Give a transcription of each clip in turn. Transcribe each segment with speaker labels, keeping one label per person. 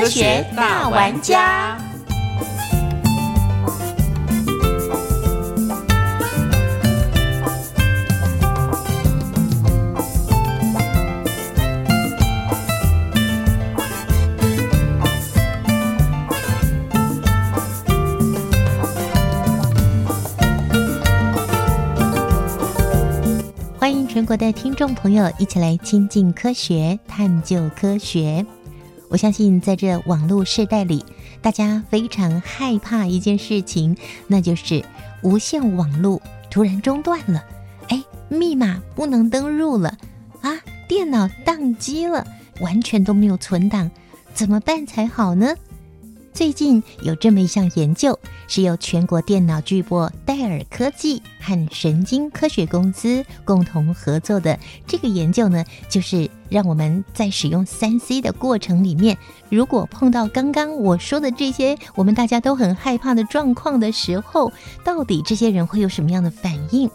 Speaker 1: 科学大玩家。
Speaker 2: 欢迎全国的听众朋友一起来亲近科学、探究科学。我相信在这网络时代里，大家非常害怕一件事情，那就是无线网络突然中断了，哎，密码不能登入了啊，电脑宕机了，完全都没有存档，怎么办才好呢？最近有这么一项研究，是由全国电脑巨擘戴尔科技和神经科学公司共同合作的。这个研究呢，就是让我们在使用三 C 的过程里面，如果碰到刚刚我说的这些我们大家都很害怕的状况的时候，到底这些人会有什么样的反应？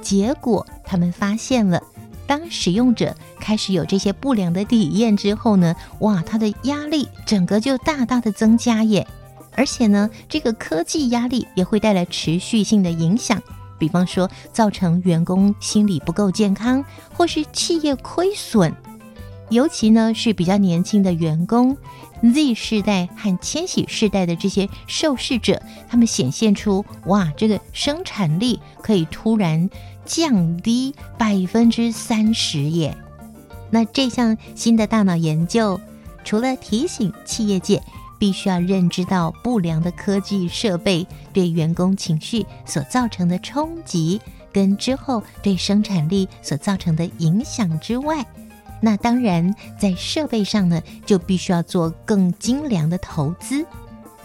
Speaker 2: 结果他们发现了。当使用者开始有这些不良的体验之后呢，哇，他的压力整个就大大的增加耶！而且呢，这个科技压力也会带来持续性的影响，比方说造成员工心理不够健康，或是企业亏损。尤其呢是比较年轻的员工，Z 世代和千禧世代的这些受试者，他们显现出哇，这个生产力可以突然。降低百分之三十耶！那这项新的大脑研究，除了提醒企业界必须要认知到不良的科技设备对员工情绪所造成的冲击，跟之后对生产力所造成的影响之外，那当然在设备上呢，就必须要做更精良的投资。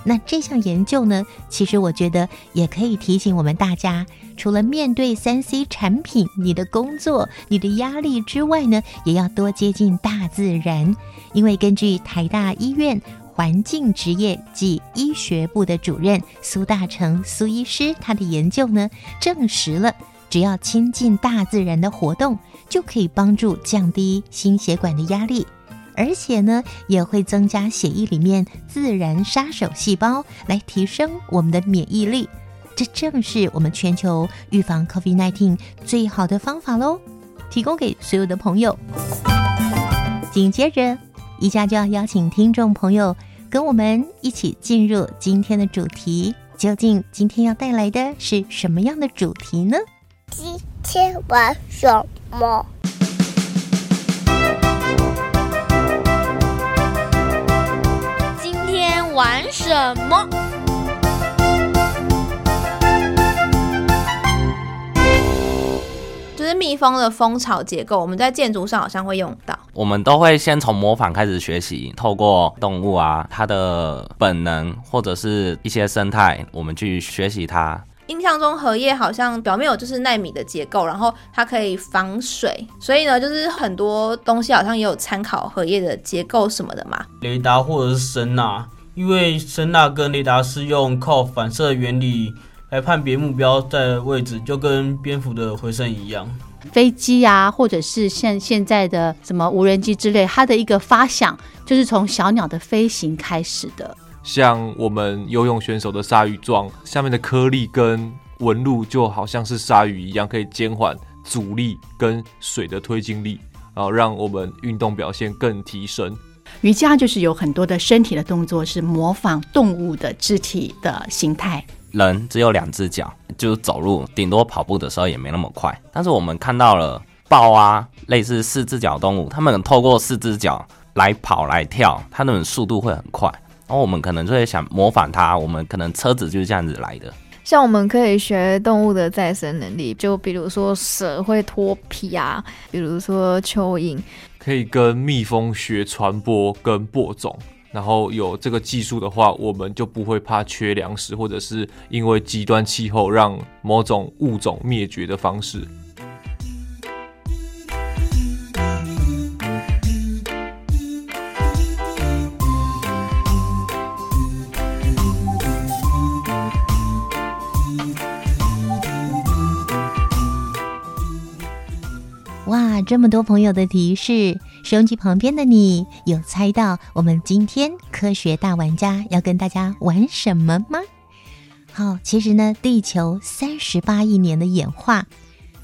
Speaker 2: 那这项研究呢，其实我觉得也可以提醒我们大家，除了面对三 C 产品、你的工作、你的压力之外呢，也要多接近大自然。因为根据台大医院环境职业及医学部的主任苏大成苏医师，他的研究呢，证实了只要亲近大自然的活动，就可以帮助降低心血管的压力。而且呢，也会增加血液里面自然杀手细胞，来提升我们的免疫力。这正是我们全球预防 COVID-19 最好的方法喽！提供给所有的朋友。紧接着，一家就要邀请听众朋友跟我们一起进入今天的主题。究竟今天要带来的是什么样的主题呢？
Speaker 3: 今天玩什么？
Speaker 4: 玩什么？就是蜜蜂的蜂巢结构，我们在建筑上好像会用到。
Speaker 5: 我们都会先从模仿开始学习，透过动物啊，它的本能或者是一些生态，我们去学习它。
Speaker 4: 印象中荷叶好像表面有就是纳米的结构，然后它可以防水，所以呢，就是很多东西好像也有参考荷叶的结构什么的嘛。
Speaker 6: 雷达或者是声呐。因为声呐跟雷达是用靠反射原理来判别目标在位置，就跟蝙蝠的回声一样。
Speaker 7: 飞机啊，或者是像现在的什么无人机之类，它的一个发响就是从小鸟的飞行开始的。
Speaker 8: 像我们游泳选手的鲨鱼状，下面的颗粒跟纹路就好像是鲨鱼一样，可以减缓阻力跟水的推进力，然后让我们运动表现更提升。
Speaker 7: 瑜伽就是有很多的身体的动作是模仿动物的肢体的形态。
Speaker 5: 人只有两只脚，就是走路，顶多跑步的时候也没那么快。但是我们看到了豹啊，类似四只脚动物，它们透过四只脚来跑来跳，它们速度会很快。然后我们可能就会想模仿它，我们可能车子就是这样子来的。
Speaker 9: 像我们可以学动物的再生能力，就比如说蛇会脱皮啊，比如说蚯蚓。
Speaker 8: 可以跟蜜蜂学传播跟播种，然后有这个技术的话，我们就不会怕缺粮食，或者是因为极端气候让某种物种灭绝的方式。
Speaker 2: 这么多朋友的提示，收音机旁边的你有猜到我们今天科学大玩家要跟大家玩什么吗？好，其实呢，地球三十八亿年的演化，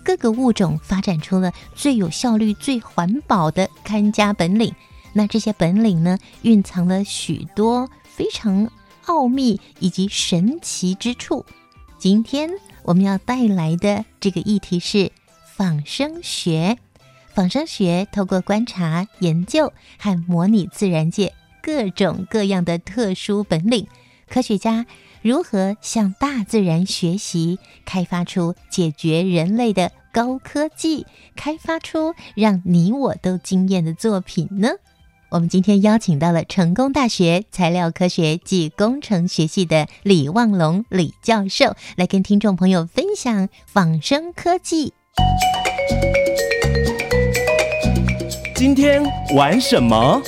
Speaker 2: 各个物种发展出了最有效率、最环保的看家本领。那这些本领呢，蕴藏了许多非常奥秘以及神奇之处。今天我们要带来的这个议题是。仿生学，仿生学透过观察、研究和模拟自然界各种各样的特殊本领，科学家如何向大自然学习，开发出解决人类的高科技，开发出让你我都惊艳的作品呢？我们今天邀请到了成功大学材料科学及工程学系的李望龙李教授，来跟听众朋友分享仿生科技。
Speaker 10: 今天玩什么？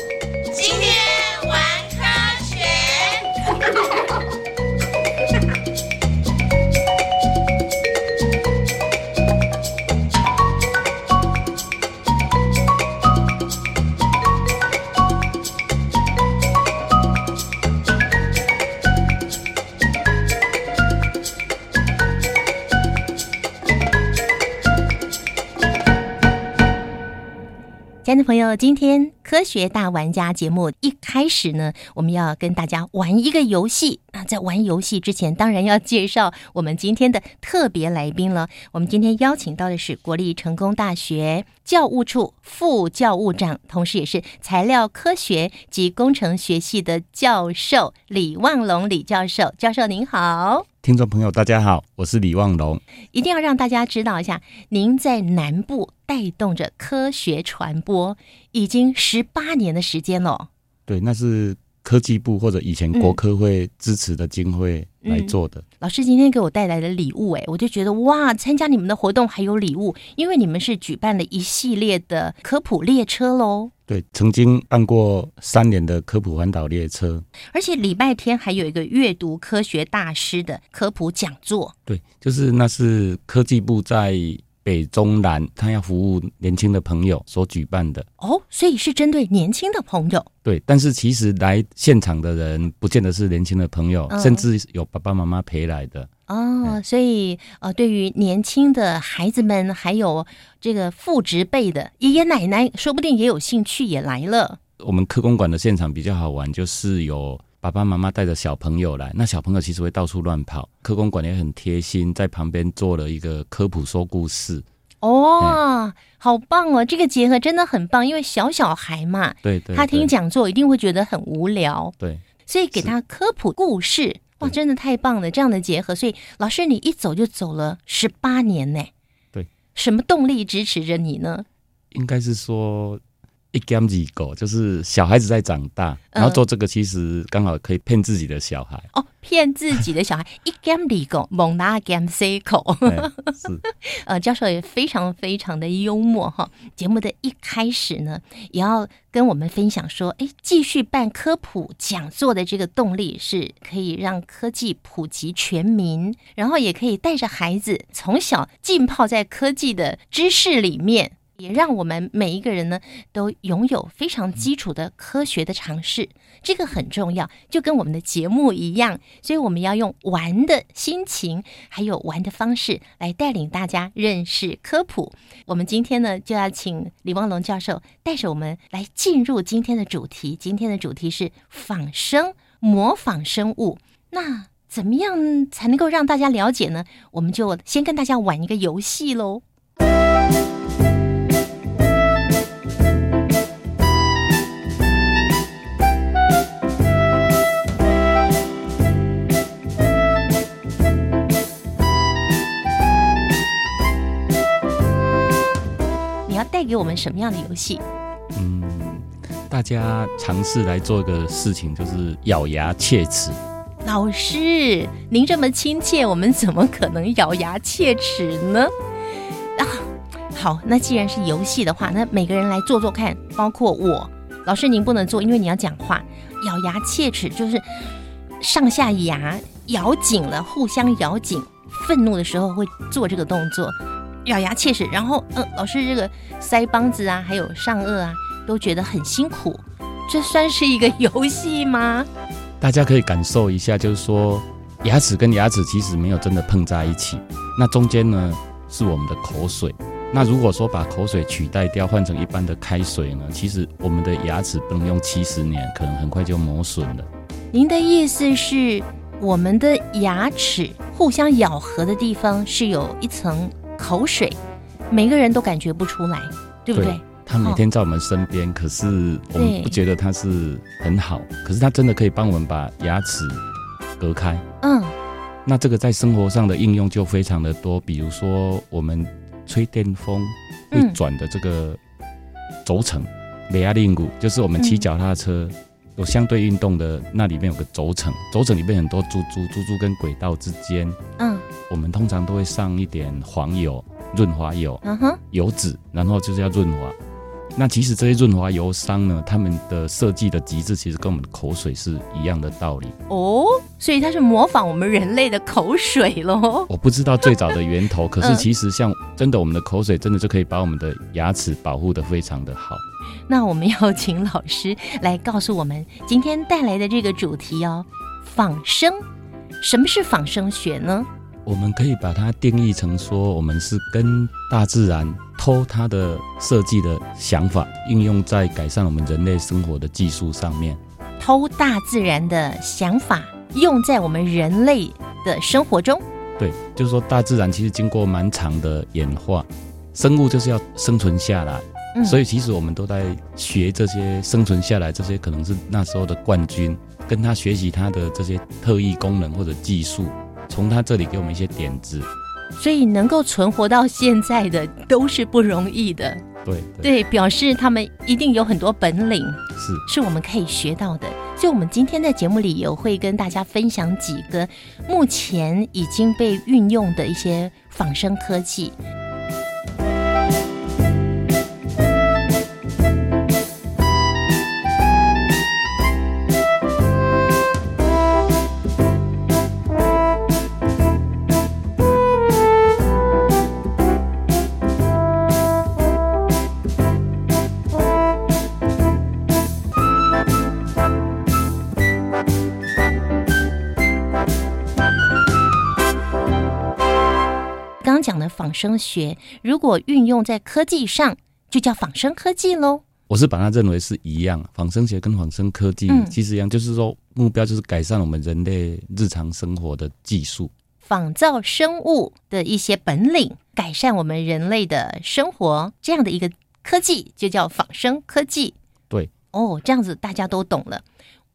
Speaker 2: 亲爱的朋友，今天科学大玩家节目一开始呢，我们要跟大家玩一个游戏。那在玩游戏之前，当然要介绍我们今天的特别来宾了。我们今天邀请到的是国立成功大学教务处副教务长，同时也是材料科学及工程学系的教授李望龙李教授。教授您好。
Speaker 11: 听众朋友，大家好，我是李望龙。
Speaker 2: 一定要让大家知道一下，您在南部带动着科学传播已经十八年的时间了。
Speaker 11: 对，那是科技部或者以前国科会支持的经费来做的。
Speaker 2: 老师今天给我带来的礼物，哎，我就觉得哇，参加你们的活动还有礼物，因为你们是举办了一系列的科普列车喽。
Speaker 11: 对，曾经办过三年的科普环岛列车，
Speaker 2: 而且礼拜天还有一个阅读科学大师的科普讲座。
Speaker 11: 对，就是那是科技部在北中南，他要服务年轻的朋友所举办的。
Speaker 2: 哦，所以是针对年轻的朋友。
Speaker 11: 对，但是其实来现场的人不见得是年轻的朋友，甚至有爸爸妈妈陪来的。
Speaker 2: 哦，所以呃，对于年轻的孩子们，还有这个父职辈的爷爷奶奶，说不定也有兴趣也来了。
Speaker 11: 我们科工馆的现场比较好玩，就是有爸爸妈妈带着小朋友来，那小朋友其实会到处乱跑，科工馆也很贴心，在旁边做了一个科普说故事。
Speaker 2: 哦，好棒哦！这个结合真的很棒，因为小小孩嘛，
Speaker 11: 对对，
Speaker 2: 他听讲座一定会觉得很无聊，
Speaker 11: 对，
Speaker 2: 所以给他科普故事。哇，真的太棒了！这样的结合，所以老师你一走就走了十八年呢。
Speaker 11: 对，
Speaker 2: 什么动力支持着你呢？
Speaker 11: 应该是说一 game 几个，就是小孩子在长大，然后做这个其实刚好可以骗自己的小孩。
Speaker 2: 哦，骗自己的小孩 一 game 几个，猛拿 game C 口。
Speaker 11: 是，
Speaker 2: 呃，教授也非常非常的幽默哈。节目的一开始呢，也要。跟我们分享说，哎，继续办科普讲座的这个动力是可以让科技普及全民，然后也可以带着孩子从小浸泡在科技的知识里面，也让我们每一个人呢都拥有非常基础的科学的常识，这个很重要，就跟我们的节目一样，所以我们要用玩的心情，还有玩的方式来带领大家认识科普。我们今天呢就要请李望龙教授带着我们来。进入今天的主题，今天的主题是仿生模仿生物。那怎么样才能够让大家了解呢？我们就先跟大家玩一个游戏喽。给我们什么样的游戏？
Speaker 11: 嗯。大家尝试来做一个事情，就是咬牙切齿。
Speaker 2: 老师，您这么亲切，我们怎么可能咬牙切齿呢？啊，好，那既然是游戏的话，那每个人来做做看，包括我。老师您不能做，因为你要讲话。咬牙切齿就是上下牙咬紧了，互相咬紧。愤怒的时候会做这个动作，咬牙切齿。然后，嗯，老师这个腮帮子啊，还有上颚啊，都觉得很辛苦。这算是一个游戏吗？
Speaker 11: 大家可以感受一下，就是说牙齿跟牙齿其实没有真的碰在一起，那中间呢是我们的口水。那如果说把口水取代掉，换成一般的开水呢，其实我们的牙齿不能用七十年，可能很快就磨损了。
Speaker 2: 您的意思是，我们的牙齿互相咬合的地方是有一层口水，每个人都感觉不出来，对不对？
Speaker 11: 他每天在我们身边，可是我们不觉得他是很好，可是他真的可以帮我们把牙齿隔开。
Speaker 2: 嗯，
Speaker 11: 那这个在生活上的应用就非常的多，比如说我们吹电风会转的这个轴承，美亚令骨，就是我们骑脚踏车有相对运动的，那里面有个轴承，轴承里面很多珠珠，珠珠跟轨道之间，
Speaker 2: 嗯，
Speaker 11: 我们通常都会上一点黄油、润滑油，
Speaker 2: 嗯哼，
Speaker 11: 油脂，然后就是要润滑。那其实这些润滑油商呢，他们的设计的极致其实跟我们的口水是一样的道理
Speaker 2: 哦，所以它是模仿我们人类的口水喽。
Speaker 11: 我不知道最早的源头，可是 其实像真的我们的口水，真的就可以把我们的牙齿保护的非常的好。
Speaker 2: 那我们要请老师来告诉我们今天带来的这个主题哦，仿生。什么是仿生学呢？
Speaker 11: 我们可以把它定义成说，我们是跟大自然偷它的设计的想法，应用在改善我们人类生活的技术上面。
Speaker 2: 偷大自然的想法，用在我们人类的生活中。
Speaker 11: 对，就是说大自然其实经过蛮长的演化，生物就是要生存下来，所以其实我们都在学这些生存下来，这些可能是那时候的冠军，跟他学习他的这些特异功能或者技术。从他这里给我们一些点子，
Speaker 2: 所以能够存活到现在的都是不容易的。
Speaker 11: 对
Speaker 2: 对，表示他们一定有很多本领，
Speaker 11: 是
Speaker 2: 是我们可以学到的。所以，我们今天在节目里有会跟大家分享几个目前已经被运用的一些仿生科技。生学，如果运用在科技上，就叫仿生科技喽。
Speaker 11: 我是把它认为是一样，仿生学跟仿生科技其实一样，就是说目标就是改善我们人类日常生活的技术，
Speaker 2: 仿造生物的一些本领，改善我们人类的生活，这样的一个科技就叫仿生科技。
Speaker 11: 对，
Speaker 2: 哦，这样子大家都懂了。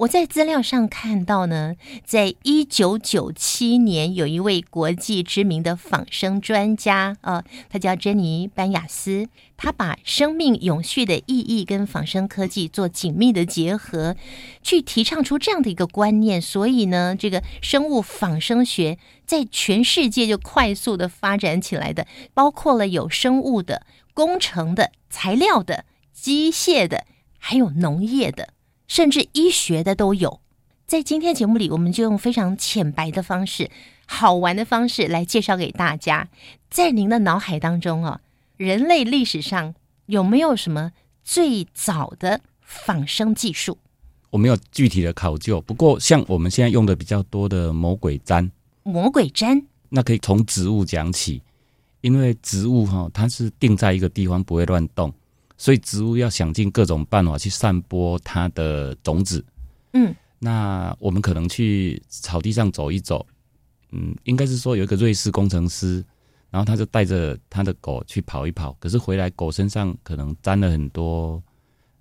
Speaker 2: 我在资料上看到呢，在一九九七年，有一位国际知名的仿生专家啊，他叫珍妮班雅斯，他把生命永续的意义跟仿生科技做紧密的结合，去提倡出这样的一个观念。所以呢，这个生物仿生学在全世界就快速的发展起来的，包括了有生物的、工程的、材料的、机械的，还有农业的。甚至医学的都有，在今天节目里，我们就用非常浅白的方式、好玩的方式来介绍给大家。在您的脑海当中啊，人类历史上有没有什么最早的仿生技术？
Speaker 11: 我没有具体的考究，不过像我们现在用的比较多的魔鬼毡，
Speaker 2: 魔鬼毡，
Speaker 11: 那可以从植物讲起，因为植物哈，它是定在一个地方，不会乱动。所以植物要想尽各种办法去散播它的种子。
Speaker 2: 嗯，
Speaker 11: 那我们可能去草地上走一走。嗯，应该是说有一个瑞士工程师，然后他就带着他的狗去跑一跑，可是回来狗身上可能沾了很多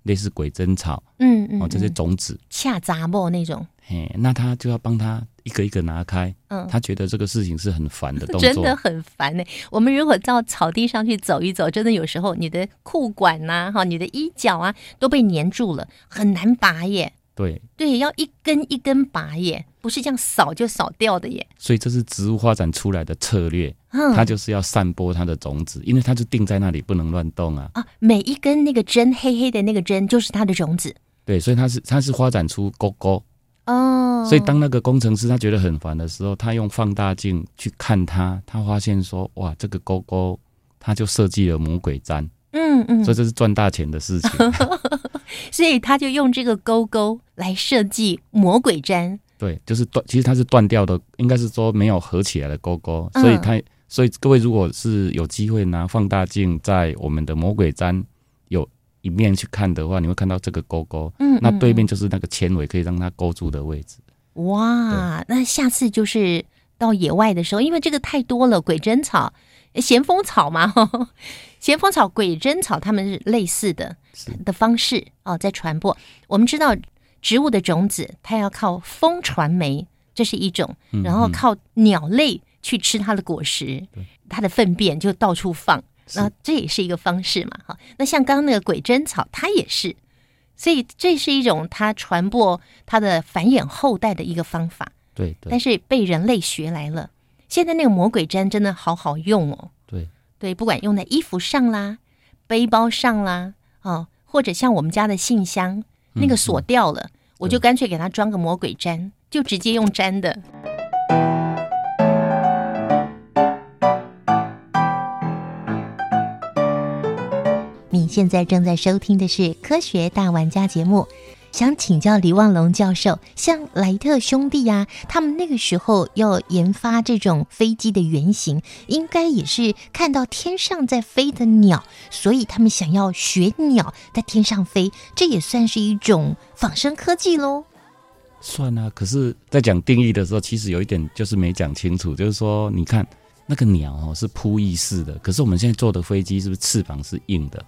Speaker 11: 类似鬼针草。
Speaker 2: 嗯嗯，
Speaker 11: 哦，这些种子
Speaker 2: 恰杂木那种。
Speaker 11: 嘿，那他就要帮他一个一个拿开。
Speaker 2: 嗯
Speaker 11: 他觉得这个事情是很烦的动作，
Speaker 2: 真的很烦呢、我们如果到草地上去走一走，真的有时候你的裤管呐、哈，你的衣角啊都被粘住了，很难拔耶。
Speaker 11: 对，
Speaker 2: 对，要一根一根拔耶，不是这样扫就扫掉的耶。
Speaker 11: 所以这是植物发展出来的策略。
Speaker 2: 嗯
Speaker 11: 它就是要散播它的种子，因为它就定在那里，不能乱动啊。
Speaker 2: 啊，每一根那个针黑黑的那个针就是它的种子
Speaker 11: 对，所以它是它是发展出勾勾。
Speaker 2: 哦。
Speaker 11: 所以当那个工程师他觉得很烦的时候，他用放大镜去看它，他发现说，哇，这个勾勾，他就设计了魔鬼毡。
Speaker 2: 嗯嗯，
Speaker 11: 所以这是赚大钱的事情。
Speaker 2: 所以他就用这个勾勾来设计魔鬼毡。
Speaker 11: 对，就是断，其实它是断掉的，应该是说没有合起来的勾勾，
Speaker 2: 嗯
Speaker 11: 所以它，所以各位如果是有机会拿放大镜在我们的魔鬼毡有一面去看的话，你会看到这个勾勾，
Speaker 2: 嗯
Speaker 11: 那对
Speaker 2: 嗯
Speaker 11: 面就是那个纤维可以让它勾住的位置。
Speaker 2: 哇，那下次就是到野外的时候，因为这个太多了，鬼针草、呃咸丰草嘛，咸丰草、鬼针草，它们是类似的的方式哦，在传播。我们知道植物的种子，它要靠风传媒，这是一种，
Speaker 12: 嗯
Speaker 2: 然后靠鸟类去吃它的果实，它的粪便就到处放，那这也是一个方式嘛，哈。那像刚刚那个鬼针草，它也是。所以这是一种它传播它的繁衍后代的一个方法，
Speaker 11: 对对
Speaker 2: 但是被人类学来了。现在那个魔鬼毡真的好好用哦，
Speaker 11: 对
Speaker 2: 对，不管用在衣服上啦、背包上啦，哦，或者像我们家的信箱那个锁掉了，我就干脆给它装个魔鬼毡，就直接用粘的。
Speaker 13: 现在正在收听的是《科学大玩家》节目。想请教李望龙教授，像莱特兄弟呀、他们那个时候要研发这种飞机的原型，应该也是看到天上在飞的鸟，所以他们想要学鸟在天上飞，这也算是一种仿生科技喽。
Speaker 11: 算啊，可是，在讲定义的时候，其实有一点就是没讲清楚，就是说，你看那个鸟哦是扑翼式的，可是我们现在坐的飞机是不是翅膀是硬的？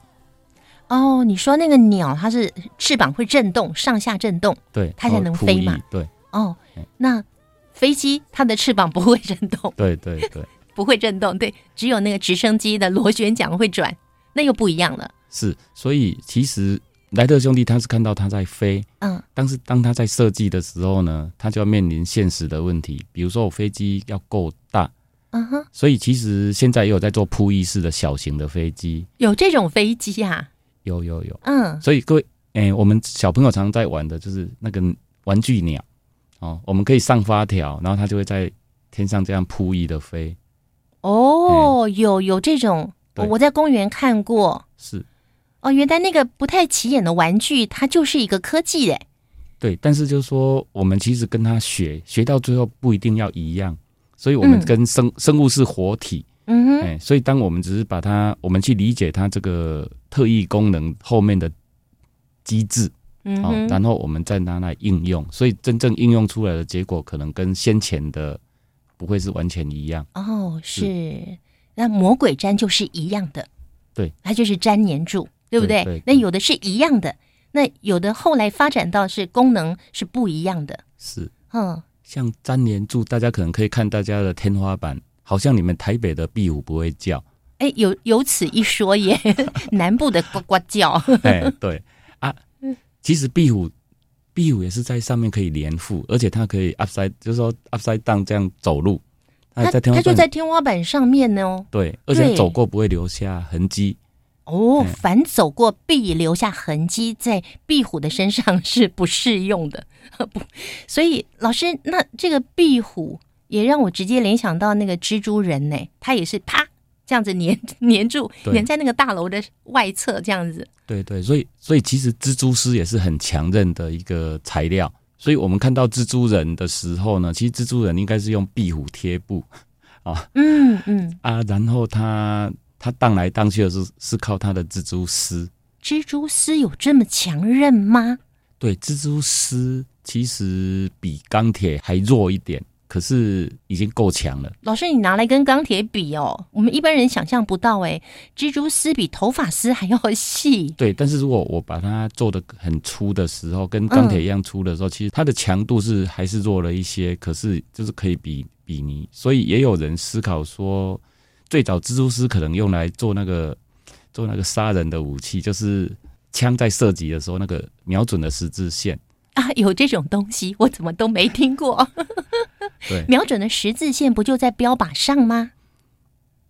Speaker 2: 哦，你说那个鸟它是翅膀会震动，上下震动，
Speaker 11: 对，
Speaker 2: 它才能飞嘛。
Speaker 11: 对
Speaker 2: 哦，那飞机它的翅膀不会震动，
Speaker 11: 对对对，
Speaker 2: 不会震动，对，只有那个直升机的螺旋桨会转，那又不一样了。
Speaker 11: 是，所以其实莱特兄弟他是看到他在飞，
Speaker 2: 嗯，
Speaker 11: 但是当他在设计的时候呢，他就要面临现实的问题，比如说我飞机要够大，
Speaker 2: 嗯哼，
Speaker 11: 所以其实现在也有在做扑翼式的小型的飞机，
Speaker 2: 有这种飞机啊？
Speaker 11: 有有有，
Speaker 2: 嗯，
Speaker 11: 所以各位，哎、我们小朋友常常在玩的就是那个玩具鸟。哦，我们可以上发条，然后它就会在天上这样扑翼的飞，
Speaker 2: 哦，有有这种，我在公园看过。
Speaker 11: 是。
Speaker 2: 哦，原来那个不太起眼的玩具，它就是一个科技嘞。
Speaker 11: 对，但是就是说，我们其实跟他学，学到最后不一定要一样，所以我们
Speaker 2: 嗯。
Speaker 11: 跟生、生物是活体，
Speaker 2: 嗯哼，
Speaker 11: 哎、所以当我们只是把它，我们去理解它这个特异功能后面的机制，哦
Speaker 2: 嗯哦，
Speaker 11: 然后我们再拿来应用，所以真正应用出来的结果，可能跟先前的不会是完全一样。
Speaker 2: 哦，是，那魔鬼粘就是一样的，
Speaker 11: 对，
Speaker 2: 它就是粘黏住，对不对？
Speaker 11: 对对
Speaker 2: 那有的是一样的，那有的后来发展到是功能是不一样的。
Speaker 11: 是，
Speaker 2: 嗯，
Speaker 11: 像粘黏柱，大家可能可以看大家的天花板，好像你们台北的壁虎不会叫，
Speaker 2: 哎，有有此一说耶，南部的呱呱叫。
Speaker 11: 哎，对啊，其实壁虎壁虎也是在上面可以连附，而且它可以 upside，就是说 upside down 这样走路，它
Speaker 2: 它
Speaker 11: 在天花板
Speaker 2: 它就在天花板上面呢哦。
Speaker 11: 对，而且走过不会留下痕迹。
Speaker 2: 哦，
Speaker 11: 嗯
Speaker 2: 凡走过必留下痕迹，在壁虎的身上是不适用的。不，所以老师，那这个壁虎也让我直接联想到那个蜘蛛人呢，他也是啪这样子粘 粘住，粘在那个大楼的外侧这样子。
Speaker 11: 对对，所以所以其实蜘蛛丝也是很强韧的一个材料。所以我们看到蜘蛛人的时候呢，其实蜘蛛人应该是用壁虎贴布 啊
Speaker 2: 嗯嗯，
Speaker 11: 啊，然后他他荡来荡去的是是靠他的蜘蛛丝。
Speaker 2: 蜘蛛丝有这么强韧吗？
Speaker 11: 对，蜘蛛丝其实比钢铁还弱一点，可是已经够强了。
Speaker 2: 老师，你拿来跟钢铁比哦，我们一般人想象不到哎，蜘蛛丝比头发丝还要细。
Speaker 11: 对，但是如果我把它做的很粗的时候，跟钢铁一样粗的时候，其实它的强度是还是弱了一些，可是就是可以比比拟。所以也有人思考说，最早蜘蛛丝可能用来做那个做那个杀人的武器，就是枪在射击的时候那个瞄准的十字线。
Speaker 2: 啊，有这种东西，我怎么都没听过。
Speaker 11: 对，
Speaker 2: 瞄准的十字线不就在标靶上吗？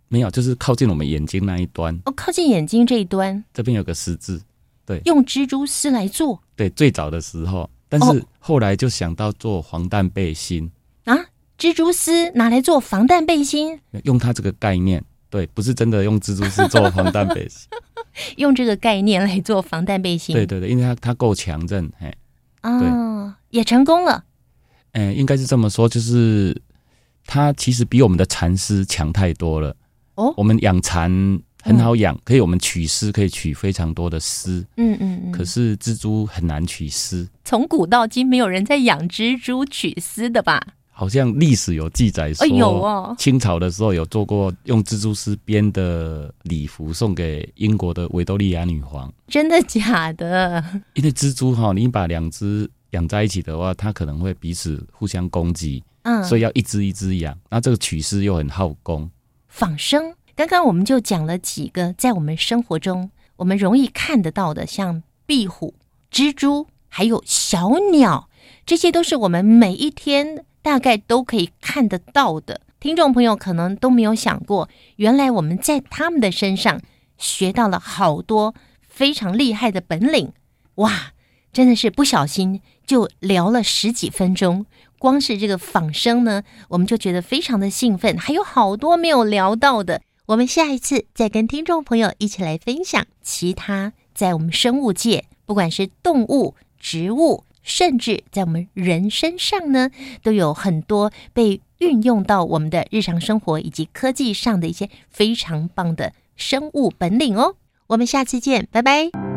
Speaker 11: 没有，就是靠近我们眼睛那一端。
Speaker 2: 哦，靠近眼睛这一端，
Speaker 11: 这边有个十字。对，
Speaker 2: 用蜘蛛丝来做。
Speaker 11: 对，最早的时候，但是后来就想到做防弹背心
Speaker 2: 啊，蜘蛛丝拿来做防弹背心，
Speaker 11: 用它这个概念，对，不是真的用蜘蛛丝做防弹背心，
Speaker 2: 用这个概念来做防弹背心。
Speaker 11: 对对对，因为它它够强韧，嘿，
Speaker 2: 哦，也成功了。
Speaker 11: 嗯，应该是这么说，就是它其实比我们的蚕丝强太多了。
Speaker 2: 哦，
Speaker 11: 我们养蚕很好养，可以我们取丝，可以取非常多的丝。
Speaker 2: 嗯嗯嗯。
Speaker 11: 可是蜘蛛很难取丝。
Speaker 2: 从古到今，没有人在养蜘蛛取丝的吧？
Speaker 11: 好像历史有记载说，
Speaker 2: 有哦。
Speaker 11: 清朝的时候有做过用蜘蛛丝编的礼服送给英国的维多利亚女皇。
Speaker 2: 真的假的？
Speaker 11: 因为蜘蛛哈，你把两只养在一起的话，它可能会彼此互相攻击。
Speaker 2: 嗯。
Speaker 11: 所以要一只一只养，那这个取丝又很耗工。
Speaker 2: 仿生，刚刚我们就讲了几个在我们生活中我们容易看得到的，像壁虎、蜘蛛，还有小鸟，这些都是我们每一天大概都可以看得到的。听众朋友可能都没有想过，原来我们在他们的身上学到了好多非常厉害的本领。哇，真的是不小心就聊了十几分钟。光是这个仿生呢，我们就觉得非常的兴奋，还有好多没有聊到的，我们下一次再跟听众朋友一起来分享其他在我们生物界，不管是动物、植物，甚至在我们人身上呢，都有很多被运用到我们的日常生活以及科技上的一些非常棒的生物本领哦。我们下次见，拜拜。